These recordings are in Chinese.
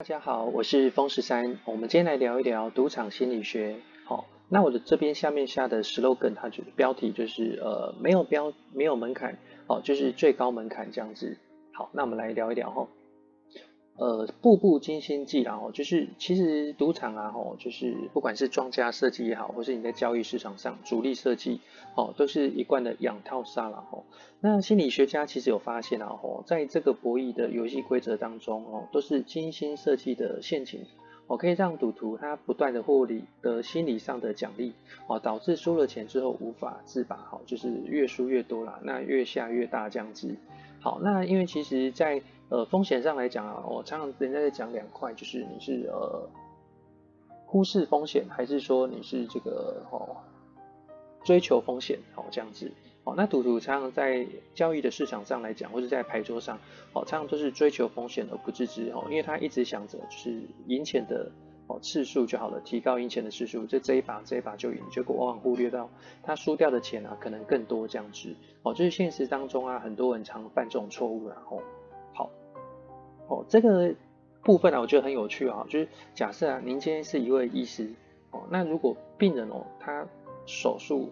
大家好，我是风十三，我们今天来聊一聊赌场心理学。好，那我的这边下面下的 slogan，它就标题就是呃没有标没有门槛，哦，就是最高门槛这样子。好，那我们来聊一聊哈。呃，步步惊心计，然后就是其实赌场啊，吼，就是不管是庄家设计也好，或是你在交易市场上主力设计，哦，都是一贯的养套杀了吼。那心理学家其实有发现啊，吼，在这个博弈的游戏规则当中，哦，都是精心设计的陷阱，哦，可以让赌徒他不断的获利的心理上的奖励，哦，导致输了钱之后无法自拔，好，就是越输越多啦，那越下越大这样子。好，那因为其实，在呃风险上来讲啊，我常常人家在讲两块，就是你是呃忽视风险，还是说你是这个哦追求风险哦这样子。哦，那赌徒常常在交易的市场上来讲，或者在牌桌上，哦常常都是追求风险而不自知哦，因为他一直想着就是赢钱的。哦，次数就好了，提高赢钱的次数，这这一把这一把就赢，结果往往忽略到他输掉的钱啊，可能更多这样子。哦，就是现实当中啊，很多人常犯这种错误，然后，哦，这个部分啊，我觉得很有趣啊，就是假设啊，您今天是一位医师，哦，那如果病人哦，他手术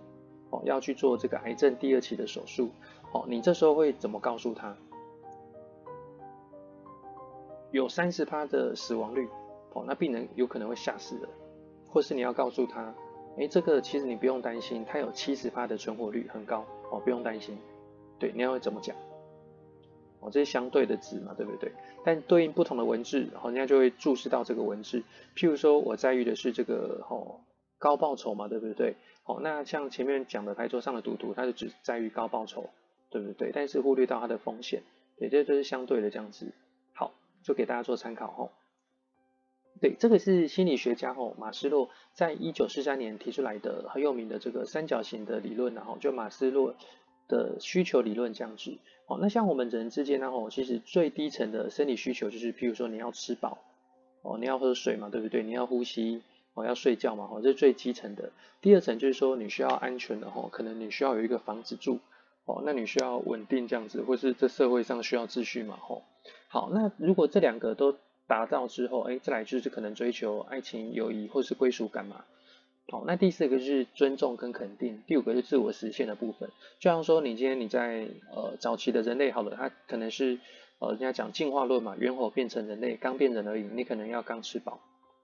哦要去做这个癌症第二期的手术，哦，你这时候会怎么告诉他？有三十趴的死亡率。哦，那病人有可能会吓死的，或是你要告诉他，哎，这个其实你不用担心，他有七十趴的存活率很高，哦，不用担心。对，你要怎么讲？哦，这是相对的值嘛，对不对？但对应不同的文字，人家就会注视到这个文字。譬如说我在意的是这个哦高报酬嘛，对不对？哦，那像前面讲的牌桌上的赌徒，他就只在于高报酬，对不对？但是忽略到它的风险，也这就是相对的这样子。好，就给大家做参考哦。对，这个是心理学家吼马斯洛在一九四三年提出来的很有名的这个三角形的理论，然后就马斯洛的需求理论这样子。哦，那像我们人之间呢，吼，其实最低层的生理需求就是，譬如说你要吃饱，哦，你要喝水嘛，对不对？你要呼吸，哦，要睡觉嘛，哦，这是最基层的。第二层就是说你需要安全的，吼，可能你需要有一个房子住，哦，那你需要稳定这样子，或是这社会上需要秩序嘛，吼。好，那如果这两个都达到之后，哎，再来就是可能追求爱情、友谊或是归属感嘛。好，那第四个是尊重跟肯定，第五个是自我实现的部分。就像说，你今天你在呃早期的人类好了，它可能是呃人家讲进化论嘛，猿猴变成人类，刚变人而已，你可能要刚吃饱，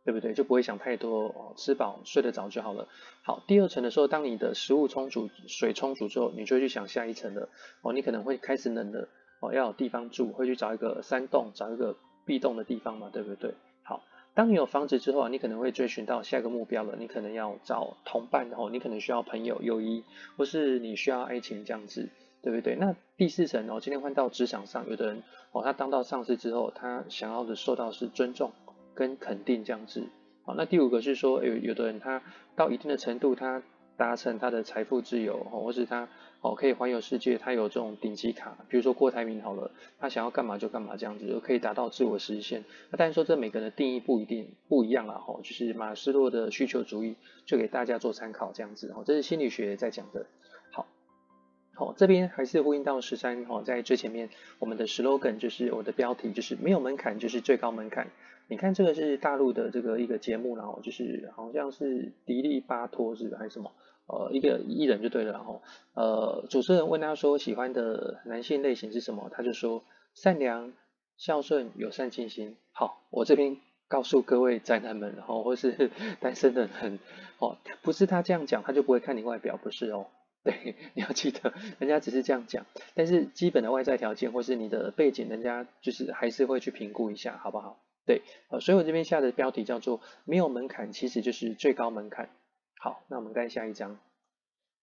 对不对？就不会想太多，哦，吃饱睡得着就好了。好，第二层的时候，当你的食物充足、水充足之后，你就会去想下一层了。哦，你可能会开始冷了，哦，要有地方住，会去找一个山洞，找一个。避洞的地方嘛，对不对？当你有房子之后，你可能会追寻到下一个目标了。你可能要找同伴，然后你可能需要朋友、友谊，或是你需要爱情这样子，对不对？那第四层哦，今天换到职场上，有的人哦，他当到上司之后，他想要的受到是尊重跟肯定这样子。好，那第五个是说，有有的人他到一定的程度，他达成他的财富自由，或是他。哦，可以环游世界，他有这种顶级卡，比如说郭台铭好了，他想要干嘛就干嘛这样子，就可以达到自我实现。那但是说这每个人的定义不一定不一样啦，吼，就是马斯洛的需求主义，就给大家做参考这样子，哦，这是心理学在讲的。好，好，这边还是呼应到十三，哈，在最前面我们的 slogan 就是我的标题就是没有门槛就是最高门槛。你看这个是大陆的这个一个节目，然后就是好像是迪丽巴托是还是什么？呃，一个艺人就对了，然后呃，主持人问他说喜欢的男性类型是什么，他就说善良、孝顺、友善、尽心。好，我这边告诉各位宅男们，然后或是 单身的人，哦，不是他这样讲，他就不会看你外表，不是哦。对，你要记得，人家只是这样讲，但是基本的外在条件或是你的背景，人家就是还是会去评估一下，好不好？对，呃，所以我这边下的标题叫做没有门槛，其实就是最高门槛。好，那我们看下一张。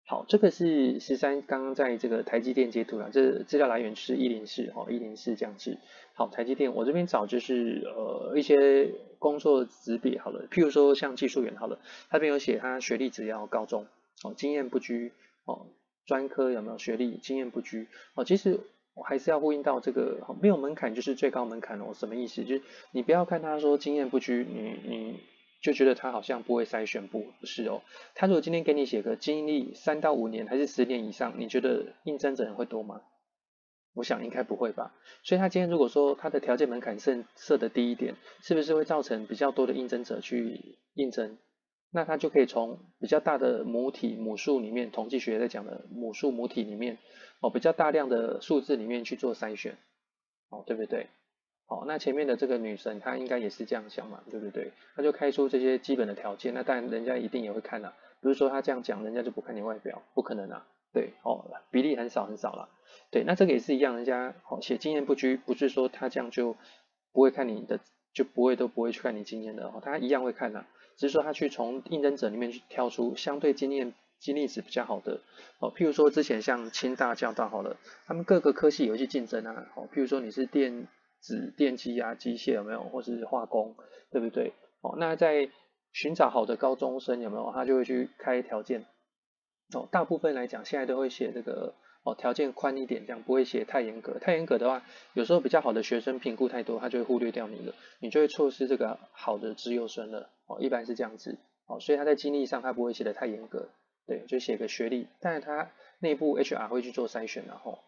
好，这个是十三刚刚在这个台积电截图了，这资料来源是一零四哦，一零四这样子。好，台积电，我这边找就是呃一些工作职别好了，譬如说像技术员好了，他这边有写他学历只要高中哦，经验不拘哦，专科有没有学历，经验不拘哦。其实我还是要呼应到这个没有门槛就是最高门槛哦，什么意思？就是你不要看他说经验不拘，你你。就觉得他好像不会筛选，不不是哦。他如果今天给你写个经历三到五年还是十年以上，你觉得应征者人会多吗？我想应该不会吧。所以他今天如果说他的条件门槛设设的低一点，是不是会造成比较多的应征者去应征？那他就可以从比较大的母体母数里面，统计学在讲的母数母体里面，哦，比较大量的数字里面去做筛选，哦，对不对？哦，那前面的这个女生她应该也是这样想嘛，对不对？她就开出这些基本的条件，那当然人家一定也会看啦，不是说她这样讲，人家就不看你外表，不可能啊，对，哦，比例很少很少啦，对，那这个也是一样，人家哦写经验不拘，不是说他这样就不会看你的，就不会都不会去看你经验的哦，他一样会看呐。只是说他去从应征者里面去挑出相对经验、经历值比较好的哦，譬如说之前像清大、交大好了，他们各个科系有一些竞争啊，哦，譬如说你是电子、电机啊、机械有没有，或是化工，对不对？哦，那在寻找好的高中生有没有，他就会去开条件哦，大部分来讲现在都会写这个。哦，条件宽一点，这样不会写太严格。太严格的话，有时候比较好的学生评估太多，他就会忽略掉你了，你就会错失这个好的资优生了。哦，一般是这样子。哦，所以他在经历上他不会写得太严格，对，就写个学历，但是他内部 HR 会去做筛选，然后，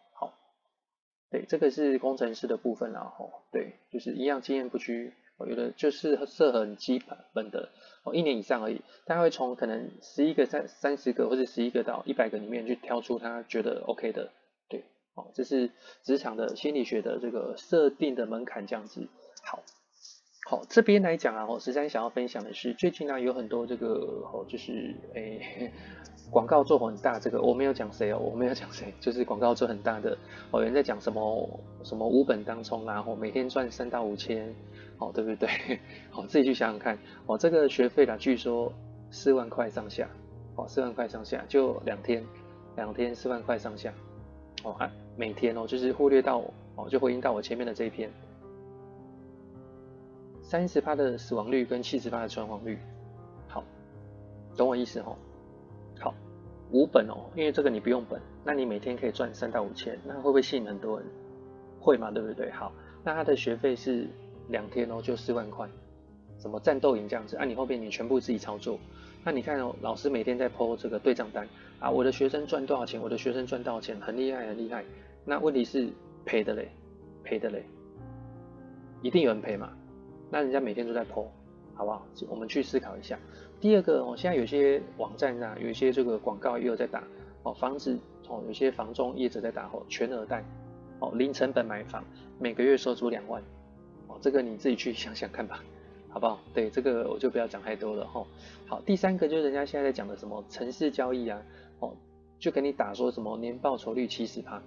对，这个是工程师的部分，然后对，就是一样经验不拘。我觉得就是设很基本的哦，一年以上而已，他会从可能十一个、三三十个或者十一个到一百个里面去挑出他觉得 OK 的，对，哦，这是职场的心理学的这个设定的门槛这样子。好，好，这边来讲啊，我实在想要分享的是，最近呢有很多这个哦，就是诶广告做很大，这个我没有讲谁哦，我没有讲谁，就是广告做很大的，哦，有人在讲什么什么无本当冲啊，或每天赚三到五千。哦，对不对？好，自己去想想看。哦，这个学费啦，据说四万块上下。哦，四万块上下，就两天，两天四万块上下。哦，啊，每天哦，就是忽略到哦，就回应到我前面的这一篇，三十趴的死亡率跟七十趴的存活率。好，懂我意思哦。好，无本哦，因为这个你不用本，那你每天可以赚三到五千，那会不会吸引很多人？会嘛，对不对？好，那他的学费是。两天哦，就四万块，什么战斗营这样子啊？你后面你全部自己操作，那你看哦，老师每天在 po 这个对账单啊，我的学生赚多少钱？我的学生赚多少钱？很厉害，很厉害。那问题是赔的嘞，赔的嘞，一定有人赔嘛？那人家每天都在 po，好不好？我们去思考一下。第二个哦，现在有些网站啊，有一些这个广告也有在打哦，房子哦，有些房中业者在打哦，全额贷哦，零成本买房，每个月收租两万。哦这个你自己去想想看吧，好不好？对，这个我就不要讲太多了哈。好，第三个就是人家现在在讲的什么城市交易啊，哦，就给你打说什么年报酬率七十趴，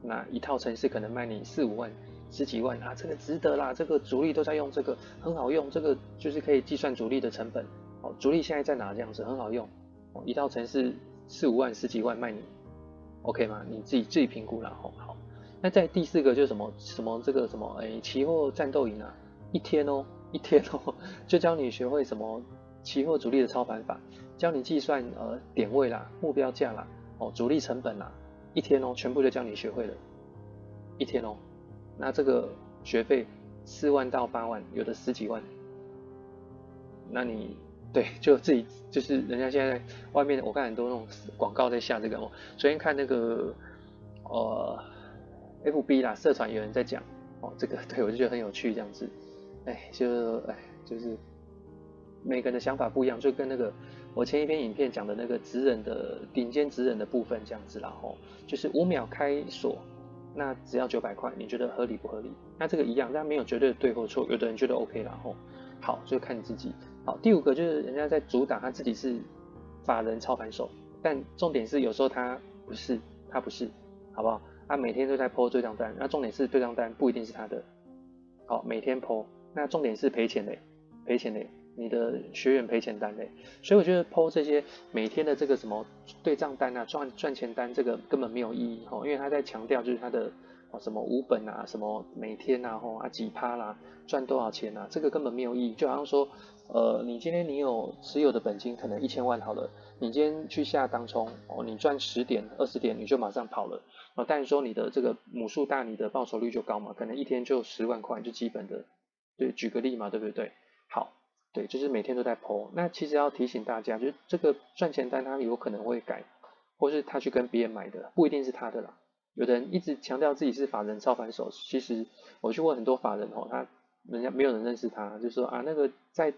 那一套城市可能卖你四五万、十几万啊，这个值得啦，这个主力都在用这个，很好用，这个就是可以计算主力的成本。哦，主力现在在哪？这样子很好用，哦，一套城市四五万、十几万卖你，OK 吗？你自己自己评估啦，好。那在第四个就是什么什么这个什么哎，期货战斗营啊，一天哦，一天哦，就教你学会什么期货主力的操盘法，教你计算呃点位啦、目标价啦、哦主力成本啦，一天哦，全部就教你学会了，一天哦，那这个学费四万到八万，有的十几万，那你对就自己就是人家现在外面，我看很多那种广告在下这个哦，昨天看那个呃。F B 啦，社团有人在讲哦，这个对我就觉得很有趣，这样子，哎，就哎，就是每个人的想法不一样，就跟那个我前一篇影片讲的那个职人的顶尖职人的部分这样子啦，吼，就是五秒开锁，那只要九百块，你觉得合理不合理？那这个一样，但没有绝对的对或错，有的人觉得 OK 然后，好，就看你自己。好，第五个就是人家在主打他自己是法人操盘手，但重点是有时候他不是，他不是，好不好？他每天都在抛对账单，那重点是对账单不一定是他的，好，每天抛那重点是赔钱嘞，赔钱嘞，你的学员赔钱单嘞，所以我觉得抛这些每天的这个什么对账单啊，赚赚钱单，这个根本没有意义哦，因为他在强调就是他的什么五本啊，什么每天啊，吼啊几趴啦，赚多少钱啊，这个根本没有意义，就好像说，呃，你今天你有持有的本金可能一千万好了，你今天去下当冲哦，你赚十点二十点你就马上跑了。哦，但是说你的这个母数大，你的报酬率就高嘛，可能一天就十万块，就基本的，对，举个例嘛，对不对？好，对，就是每天都在 po。那其实要提醒大家，就是这个赚钱单他有可能会改，或是他去跟别人买的，不一定是他的啦。有的人一直强调自己是法人操盘手，其实我去问很多法人哦，他人家没有人认识他，就说啊那个在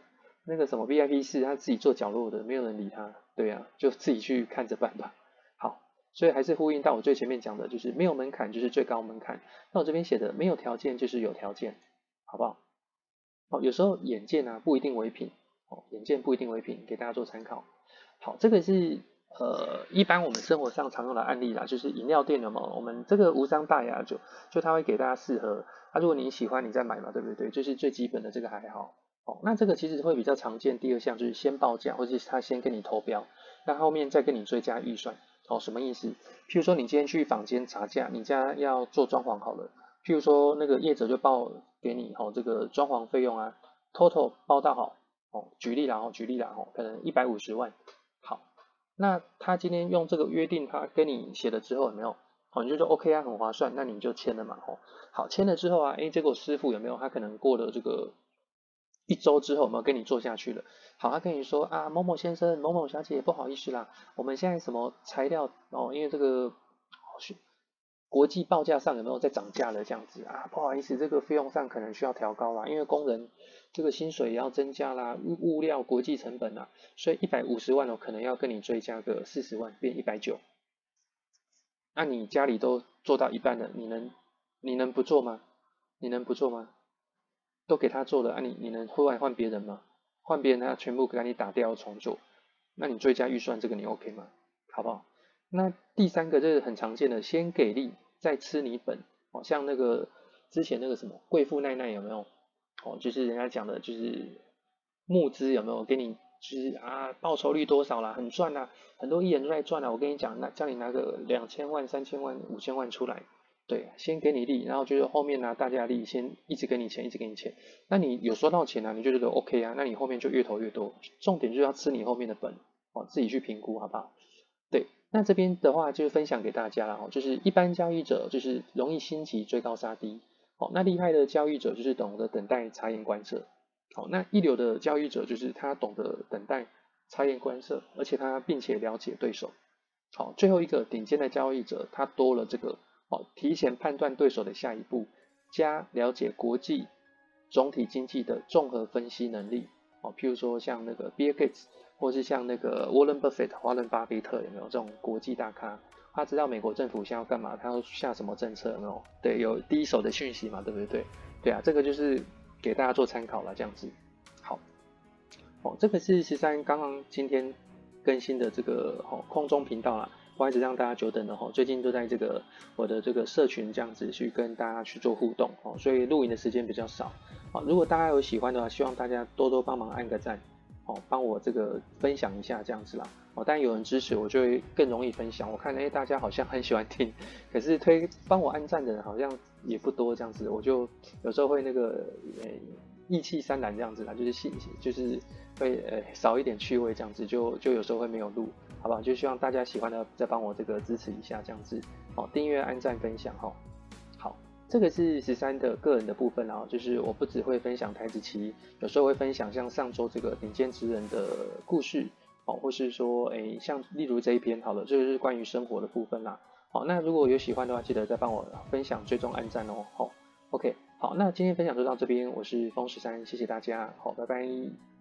那个什么 VIP 室，他自己坐角落的，没有人理他，对啊，就自己去看着办吧。好，所以还是呼应到我最前面讲的，就是没有门槛就是最高门槛。那我这边写的没有条件就是有条件，好不好？哦，有时候眼见啊不一定为凭，哦，眼见不一定为凭，给大家做参考。好，这个是。呃，一般我们生活上常用的案例啦，就是饮料店的嘛，我们这个无伤大雅，就就他会给大家试喝，啊，如果你喜欢，你再买嘛，对不对？就是最基本的这个还好。哦，那这个其实会比较常见。第二项就是先报价，或者是他先跟你投标，那后面再跟你追加预算。哦，什么意思？譬如说你今天去坊间查价，你家要做装潢好了，譬如说那个业者就报给你，哦，这个装潢费用啊，total 包到好，哦，举例啦，哦，举例啦，哦，可能一百五十万。好那他今天用这个约定，他跟你写了之后有没有？好，你就说 OK 啊，很划算，那你就签了嘛，吼。好，签了之后啊，哎，结果师傅有没有？他可能过了这个一周之后，有没有跟你做下去了？好，他跟你说啊，某某先生、某某小姐，不好意思啦，我们现在什么材料哦，因为这个。国际报价上有没有在涨价了？这样子啊，不好意思，这个费用上可能需要调高啦，因为工人这个薪水也要增加啦，物物料国际成本啊，所以一百五十万我，可能要跟你追加个四十万，变一百九。那你家里都做到一半了，你能你能不做吗？你能不做吗？都给他做了啊你，你你能换换别人吗？换别人他全部给你打掉重做，那你追加预算这个你 OK 吗？好不好？那第三个就是很常见的，先给力再吃你本，哦，像那个之前那个什么贵妇奈奈有没有？哦，就是人家讲的，就是募资有没有给你，就是啊报酬率多少啦，很赚啦，很多艺人都在赚啦。我跟你讲，那叫你拿个两千万、三千万、五千万出来，对，先给你利，然后就是后面拿大家利，先一直给你钱，一直给你钱。那你有收到钱啊，你就觉得 OK 啊，那你后面就越投越多。重点就是要吃你后面的本，哦，自己去评估好不好？对。那这边的话就分享给大家了哦，就是一般交易者就是容易心急追高杀低，好，那厉害的交易者就是懂得等待察言观色，好，那一流的交易者就是他懂得等待察言观色，而且他并且了解对手，好，最后一个顶尖的交易者他多了这个哦，提前判断对手的下一步，加了解国际总体经济的综合分析能力，哦，譬如说像那个 Bill Gates。或是像那个沃伦·巴菲特、华伦·巴菲特有没有这种国际大咖？他知道美国政府现在要干嘛，他要下什么政策有没有？对，有第一手的讯息嘛，对不对？对啊，这个就是给大家做参考了，这样子。好，哦，这个是十三刚刚今天更新的这个哦空中频道啦，不好意思让大家久等了哈。最近都在这个我的这个社群这样子去跟大家去做互动哦，所以录影的时间比较少。好，如果大家有喜欢的话，希望大家多多帮忙按个赞。哦，帮我这个分享一下这样子啦。哦，但有人支持，我就会更容易分享。我看哎，大家好像很喜欢听，可是推帮我按赞的人好像也不多这样子，我就有时候会那个呃意气山岚这样子啦，就是信就是会呃少一点趣味这样子，就就有时候会没有录，好不好？就希望大家喜欢的再帮我这个支持一下这样子。哦，订阅、按赞、分享哈。这个是十三的个人的部分啊，就是我不只会分享台指期，有时候会分享像上周这个顶尖职人的故事，哦，或是说，诶，像例如这一篇，好了，这就是关于生活的部分啦。好，那如果有喜欢的话，记得再帮我分享、追踪、按赞哦。好，OK，好，那今天分享就到这边，我是风十三，谢谢大家，好，拜拜。